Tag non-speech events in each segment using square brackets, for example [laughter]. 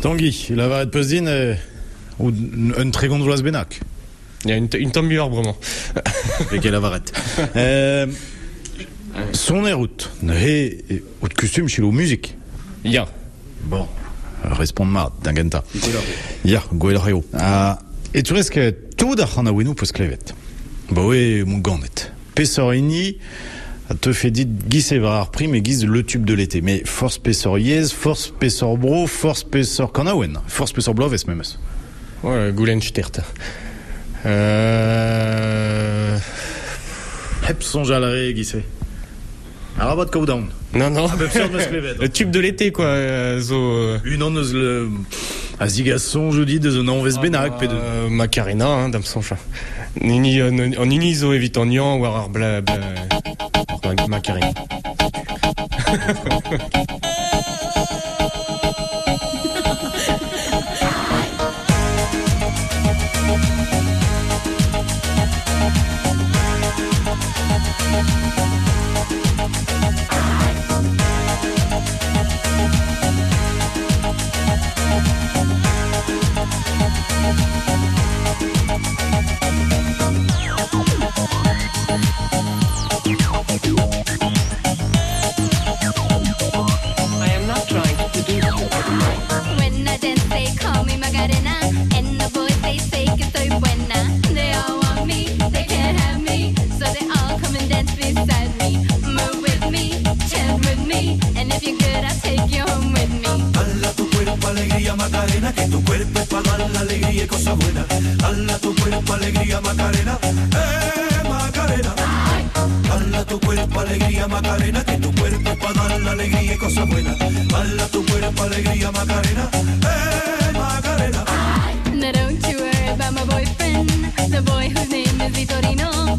Tanguy, la varette Pesdine est une très grande Benac. Il y a une, une tombe vraiment. [laughs] Et quelle avarette. euh, son route, et haute costume chez la musique. Ya. Bon, répondre ma, d'ingenta. Ya, goel reo. Ah, et tu risques tout d'arranaouinou pour ce clévette. Bah oui, mon gannet. Pessorini, te fait dit Guy Sévrard prime et Guise le tube de l'été. Mais force Pessor Yez, force Pessor Bro, force Pessor Kanawen, force Pessor Blov et Smemes. Ouais, Goulen Stert. Euh. Hepson Jalaré, Guy Arabat Koudaoun. Non, non. Ah, ben, le tube de l'été, quoi. Euh, zo... Euh. Une onneuse le. Azigasson, je dis, de Zonan Vesbenak, P2. Macarena, hein, dame son chat. Nini, en, en iniso evitanian, war ar bla bla. Tu cuerpo para dar la alegría y cosas buenas. Hala tu cuerpo alegría Macarena, eh Macarena. Hala tu cuerpo alegría Macarena, que tu cuerpo para dar la alegría y cosas buenas. Hala tu cuerpo alegría Macarena, eh Macarena. Now don't you worry about my boyfriend, the boy whose name is Vitorino.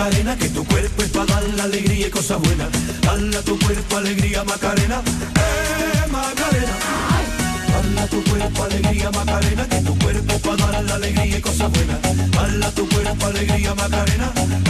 Macarena, que tu cuerpo es para dar la alegría y cosas buenas. Hala tu cuerpo alegría Macarena, eh Macarena. Hala tu cuerpo alegría Macarena, que tu cuerpo es para dar la alegría y cosas buenas. Hala tu cuerpo alegría Macarena, eh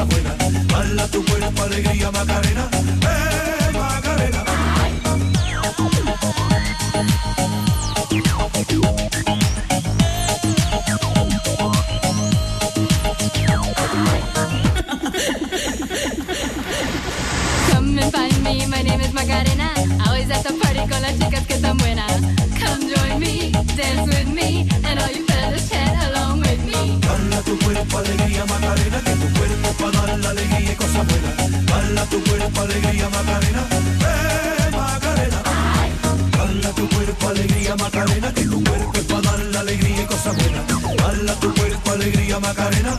buenas. Hala tu cuerpo alegría Macarena, eh Macarena. Come and find me, my name is Macarena. Always at the party con las chicas que están buenas. Come join me, dance with me, and all you alegría Macarena, eh Macarena. Hala tu cuerpo alegría Macarena, que tu cuerpo es para dar la alegría y cosas buenas. Hala tu cuerpo alegría Macarena,